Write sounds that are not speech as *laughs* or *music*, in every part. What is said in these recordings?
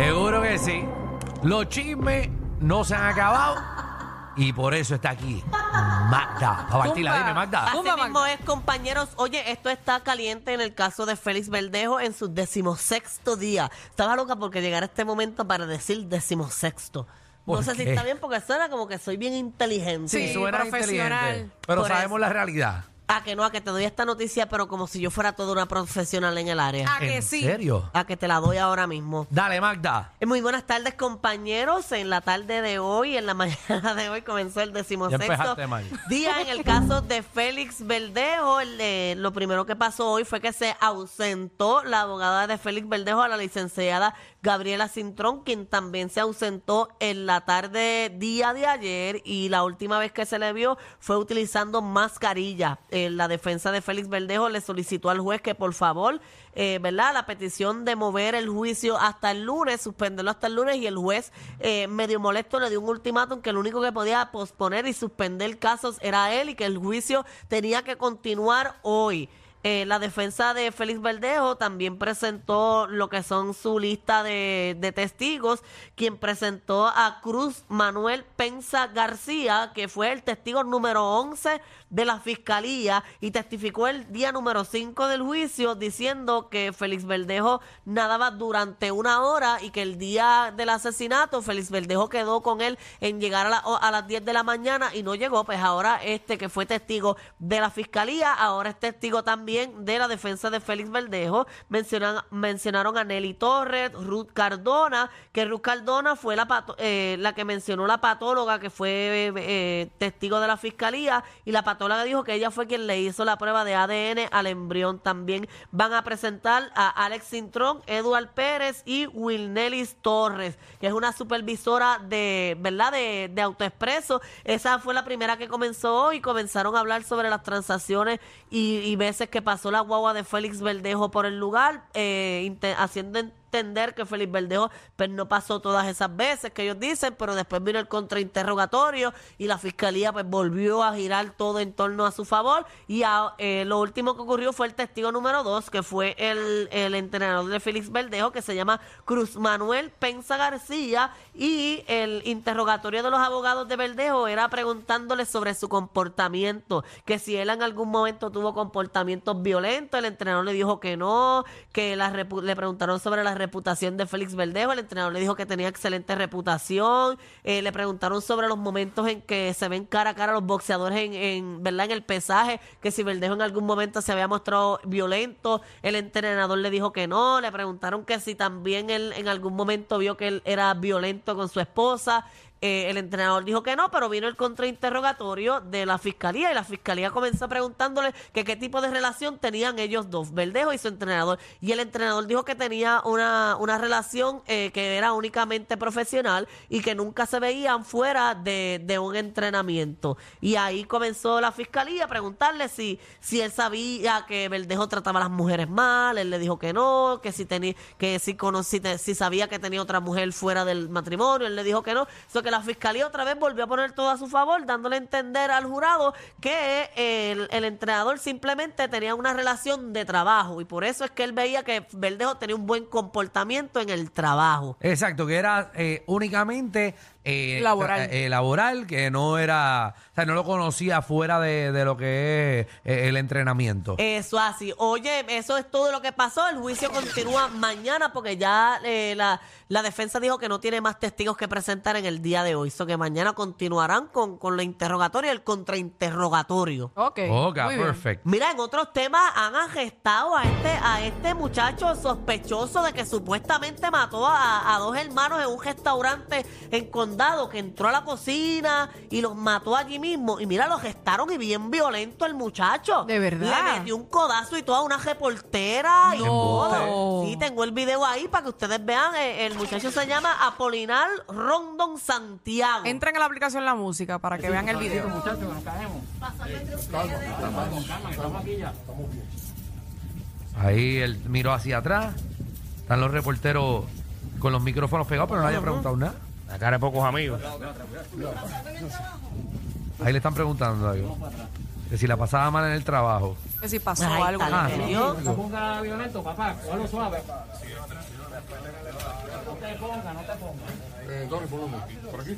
Seguro que sí. Los chismes no se han acabado y por eso está aquí Magda. Para partirla, dime Magda. Así mismo es, compañeros. Oye, esto está caliente en el caso de Félix Verdejo en su decimosexto día. Estaba loca porque llegara este momento para decir decimosexto. No ¿Por sé si qué? está bien porque suena como que soy bien inteligente. Sí, suena profesional. inteligente, pero Por sabemos eso. la realidad. A que no, a que te doy esta noticia, pero como si yo fuera toda una profesional en el área. ¿A que ¿En sí? serio? A que te la doy ahora mismo. Dale, Magda. Eh, Muy buenas tardes, compañeros. En la tarde de hoy, en la *laughs* mañana de hoy, comenzó el decimosexto empezaste mal. día en el caso *laughs* de Félix Verdejo. El, eh, lo primero que pasó hoy fue que se ausentó la abogada de Félix Verdejo, a la licenciada Gabriela Cintrón, quien también se ausentó en la tarde día de ayer y la última vez que se le vio fue utilizando mascarilla. Eh, la defensa de Félix Verdejo le solicitó al juez que por favor eh, ¿verdad? La petición de mover el juicio hasta el lunes, suspenderlo hasta el lunes y el juez eh, medio molesto le dio un ultimátum que el único que podía posponer y suspender casos era él y que el juicio tenía que continuar hoy. Eh, la defensa de Félix Verdejo también presentó lo que son su lista de, de testigos, quien presentó a Cruz Manuel Penza García, que fue el testigo número 11 de la fiscalía y testificó el día número 5 del juicio diciendo que Félix Verdejo nadaba durante una hora y que el día del asesinato Félix Verdejo quedó con él en llegar a, la- a las 10 de la mañana y no llegó, pues ahora este que fue testigo de la fiscalía, ahora es testigo también de la defensa de Félix Verdejo. Mencionan, mencionaron a Nelly Torres, Ruth Cardona, que Ruth Cardona fue la, eh, la que mencionó la patóloga que fue eh, testigo de la fiscalía y la patóloga dijo que ella fue quien le hizo la prueba de ADN al embrión. También van a presentar a Alex Cintrón, Eduard Pérez y Wilnelis Torres, que es una supervisora de, ¿verdad? De, de Autoexpreso. Esa fue la primera que comenzó hoy. Comenzaron a hablar sobre las transacciones y, y veces que pasó la guagua de Félix Verdejo por el lugar, eh, haciendo entender que Félix Verdejo pues, no pasó todas esas veces que ellos dicen, pero después vino el contrainterrogatorio y la fiscalía pues volvió a girar todo en torno a su favor. Y a- eh, lo último que ocurrió fue el testigo número dos, que fue el, entrenador de Félix Verdejo, que se llama Cruz Manuel Penza García. Y el interrogatorio de los abogados de Verdejo era preguntándole sobre su comportamiento, que si él en algún momento tuvo comportamientos violentos, el entrenador le dijo que no, que la le preguntaron sobre la reputación de Félix Verdejo, el entrenador le dijo que tenía excelente reputación, eh, le preguntaron sobre los momentos en que se ven cara a cara los boxeadores en, en, ¿verdad? en el pesaje, que si Verdejo en algún momento se había mostrado violento, el entrenador le dijo que no, le preguntaron que si también él en algún momento vio que él era violento con su esposa, eh, el entrenador dijo que no, pero vino el contrainterrogatorio de la fiscalía y la fiscalía comenzó preguntándole que qué tipo de relación tenían ellos dos, Verdejo y su entrenador. Y el entrenador dijo que tenía una, una relación eh, que era únicamente profesional y que nunca se veían fuera de, de un entrenamiento. Y ahí comenzó la fiscalía a preguntarle si, si él sabía que Verdejo trataba a las mujeres mal, él le dijo que no, que si tenía, que si conocí, si sabía que tenía otra mujer fuera del matrimonio, él le dijo que no. Que la fiscalía otra vez volvió a poner todo a su favor, dándole a entender al jurado que el, entrenador simplemente tenía una relación de trabajo y por eso es que él veía que Verdejo tenía un buen comportamiento en el trabajo. Exacto, que era eh, únicamente eh, Laboral. eh, laboral, que no era, o sea, no lo conocía fuera de, de lo que es eh, el entrenamiento. Eso así. Oye, eso es todo lo que pasó. El juicio continúa mañana porque ya eh, la, la defensa dijo que no tiene más testigos que presentar en el día de hoy. So que mañana continuarán con, con la interrogatoria y el contrainterrogatorio. Ok. Ok, muy bien. perfecto. Mira, en otros temas han arrestado a este, a este muchacho sospechoso de que supuestamente mató a, a dos hermanos en un restaurante en Condado soldado que entró a la cocina y los mató allí mismo. Y mira, los gestaron y bien violento el muchacho. ¿De verdad? Le metió un codazo y toda una reportera y No. todo. Sí, tengo el video ahí para que ustedes vean. Eh, El muchacho se llama Apolinar Rondon Santiago. Entren a la aplicación La Música para que vean el video. Ahí él miró hacia atrás. Están los reporteros con los micrófonos pegados, pero nadie ha preguntado nada. La cara de pocos amigos. Ahí le están preguntando algo. Que si la pasaba mal en el trabajo. Que si pasó Ahí algo. Ah. No ponga violento, papá, cógelo suave. Eh, ¿Dónde ponemos? ¿Por aquí?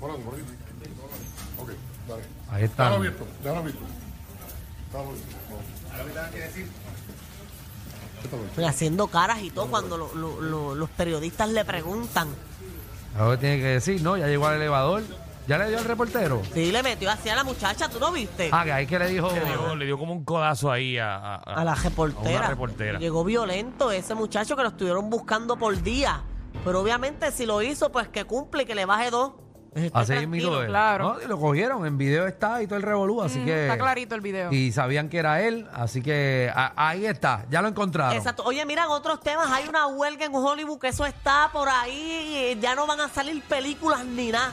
¿Por aquí? ¿Por aquí? Ok, dale. Ahí Déjalo están. abierto, déjalo abierto. Déjalo abierto. Y haciendo caras y todo cuando lo- lo- lo- los periodistas le preguntan. Ahora tiene que decir, ¿no? Ya llegó al elevador. ¿Ya le dio al reportero? Sí, le metió hacia la muchacha, ¿tú no viste? Ah, que ahí que le dijo. Le dio, le dio como un codazo ahí a, a- a la reportera. a una reportera. Llegó violento ese muchacho que lo estuvieron buscando por día. Pero obviamente si lo hizo, pues que cumple y que le baje dos. Así tranquilo. mismo él. claro. No, y lo cogieron, en video está y todo el revolú, así Mm, que... Está clarito el video. Y sabían que era él, así que a- ahí está, ya lo encontraron. Exacto. Oye, mira, en otros temas hay una huelga en Hollywood que eso está por ahí. y ya no van a salir películas ni nada.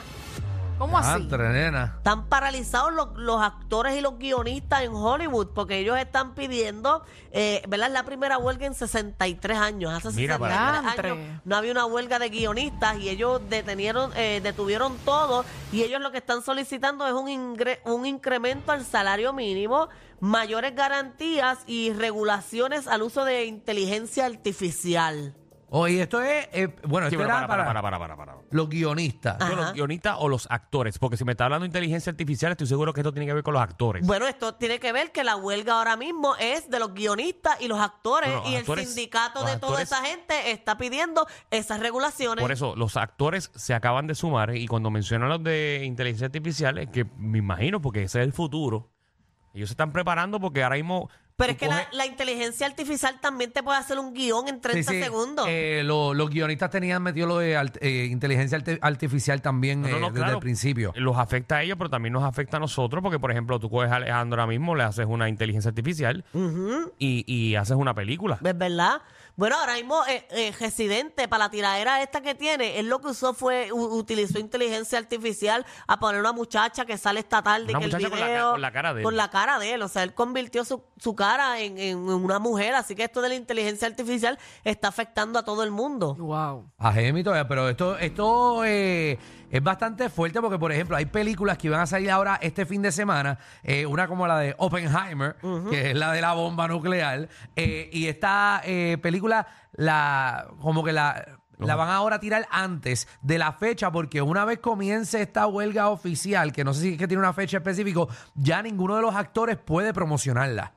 ¿Cómo así? Nena. Están paralizados los, los actores y los guionistas en Hollywood porque ellos están pidiendo, eh, ¿verdad? Es la primera huelga en 63 años. Hace Mira 63 para años no había una huelga de guionistas y ellos detenieron, eh, detuvieron todo y ellos lo que están solicitando es un, ingre- un incremento al salario mínimo, mayores garantías y regulaciones al uso de inteligencia artificial. Oye, esto es, eh, bueno, Sí, esto pero era para, para, para, para, para, para, para. los guionistas. Yo. ¿Los guionistas o los actores? Porque si me está hablando de inteligencia artificial, estoy seguro que esto tiene que ver con los actores. Bueno, esto tiene que ver que la huelga ahora mismo es de los guionistas y los actores No, no, y el actores- sindicato los de toda actores- esa gente está pidiendo esas regulaciones. Por eso, los actores se acaban de sumar y cuando mencionan los de inteligencia artificial, es que me imagino, porque ese es el futuro, ellos se están preparando porque ahora mismo... Pero es que la, coges- la inteligencia artificial también te puede hacer un guion en 30 Sí, sí. segundos. Eh, lo- los guionistas tenían metido lo de eh, inteligencia artificial también No, no, eh, no, desde claro. el principio. Los afecta a ellos, pero también nos afecta a nosotros, porque por ejemplo, tú coges a Alejandro ahora mismo, le haces una inteligencia artificial y, y haces una película. ¿Es verdad? Bueno, ahora mismo eh, eh, Residente, para la tiradera esta que tiene, él lo que usó fue, u- utilizó inteligencia artificial a poner una muchacha que sale esta tarde. Una que el muchacha con la ca- video, con la cara de él. Con la cara de él. O sea, él convirtió su, su cara en, en una mujer. Así que esto de la inteligencia artificial está afectando a todo el mundo. Wow. A Gemi todavía, pero esto, esto eh, es bastante fuerte porque, por ejemplo, hay películas que van a salir ahora este fin de semana, eh, una como la de Oppenheimer, que es la de la bomba nuclear, eh, y esta eh, película, la como que la... La van ahora a tirar antes de la fecha porque una vez comience esta huelga oficial, que no sé si es que tiene una fecha específica, ya ninguno de los actores puede promocionarla.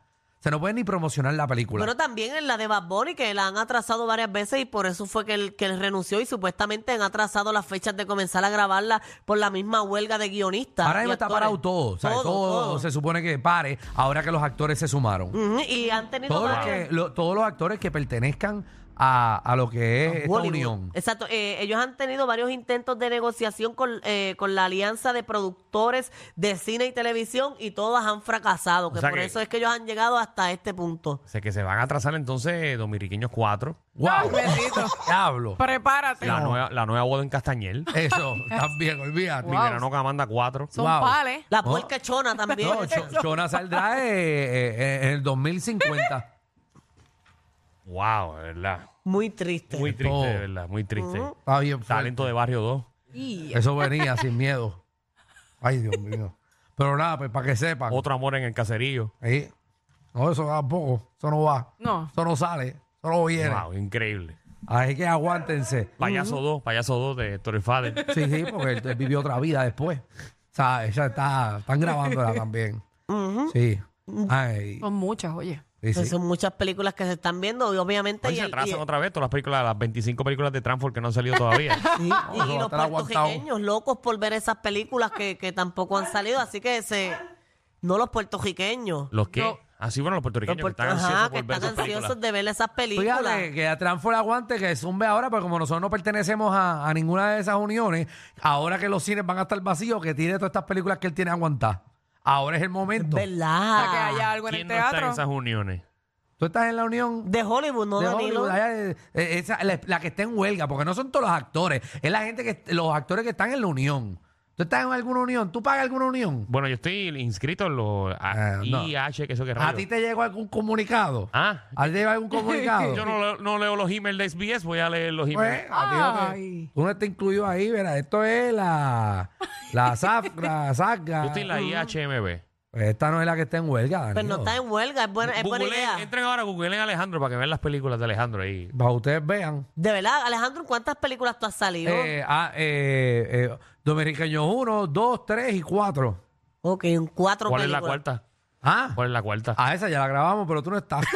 Sea, no pueden ni promocionar la película. Pero también en la de Bad Bunny, que la han atrasado varias veces y por eso fue que él, que él renunció y supuestamente han atrasado las fechas de comenzar a grabarla por la misma huelga de guionistas. Ahora mismo está actores. parado todo. O sea, todo, todo. se supone que pare ahora que los actores se sumaron. Y han tenido Todos los, varias- que, lo- todos los actores que pertenezcan a, a lo que es esta Hollywood. unión. Exacto. Eh, ellos han tenido varios intentos de negociación con, eh, con la alianza de productores de cine y televisión y todas han fracasado. Que sea por que- eso es que ellos han llegado hasta este punto. O sea, que se van a atrasar entonces Dominiqueños 4, ¡Wow! Bendito. ¡Diablo! Prepárate. la, nueva, la nueva boda en Castañel, Eso, *laughs* *laughs* también, olvídate. Mi verano Camanda 4. Son Wow. pales. La puerca chona también. No, Cho- Chona saldrá eh, eh, eh, en el 2050. Wow, de verdad. Muy triste. Muy triste, Todo. de verdad, muy triste. Está bien fuerte. Talento de Barrio 2. Y- Eso venía sin miedo. Ay, Dios mío. Pero nada, pues para que sepan. Otro amor en el caserío. Ahí. No, eso tampoco. Eso no va. No. Eso no sale. Eso no viene. Wow, increíble. Así que aguántense. Payaso 2, Payaso 2 de Héctor el Fader. Sí, sí, porque él, él vivió otra vida después. O sea, ella está, están grabándola también. Sí. Ay, Son muchas, oye. Sí, Pues sí. son muchas películas que se están viendo y obviamente... Hoy y se el- atrasan y- otra vez todas las películas, las 25 películas de Transform que no han salido todavía. Sí, *laughs* y, y los puertorriqueños locos por ver esas películas que, que tampoco han salido, así que se no los puertorriqueños. ¿Los qué? No, Así bueno los Los puertorriqueños que puerto- están ansiosos Ajá, por que ver están esas películas. ansiosos de ver esas películas. Fíjate que a Transfor aguante que zumbe ahora, pero como nosotros no pertenecemos a, a ninguna de esas uniones, ahora que los cines van a estar vacíos, que tire todas estas películas que él tiene aguantadas. Ahora es el momento. ¿Verdad? Para que haya algo en ¿Quién el no está teatro. en esas uniones? Tú estás en la unión De Hollywood, ¿no, de Danilo? Hollywood, allá, eh, eh, esa, la, la que está en huelga, porque no son todos los actores, es la gente que, los actores que están en la unión. ¿Tú estás en alguna unión? ¿Tú pagas alguna unión? Bueno, yo estoy inscrito en los Ah, no. IH, que eso que ¿A ti te llegó algún comunicado? Ah, ¿A ti te llegó algún comunicado? *laughs* yo no, leo- no leo los emails de SBS, voy a leer los emails. Pues, a ti no te- Ay. tú no estás incluido ahí, verá. Esto es la, la *laughs* SAF, la. Yo estoy en la IHMB. Pues esta no es la que está en huelga, Pero no Danilo. está en huelga, es buena, es buena Googleen- idea. entren ahora, googleen Alejandro para que vean las películas de Alejandro ahí. Para que ustedes vean. De verdad, Alejandro, ¿en cuántas películas tú has salido? Eh, ah, eh, eh, Dominicaños 1, 2, 3 y 4. ok, en cuatro ¿Cuál es películas. la cuarta? Ah, ¿Cuál es la cuarta? a esa ya la grabamos, pero tú no estás. *laughs*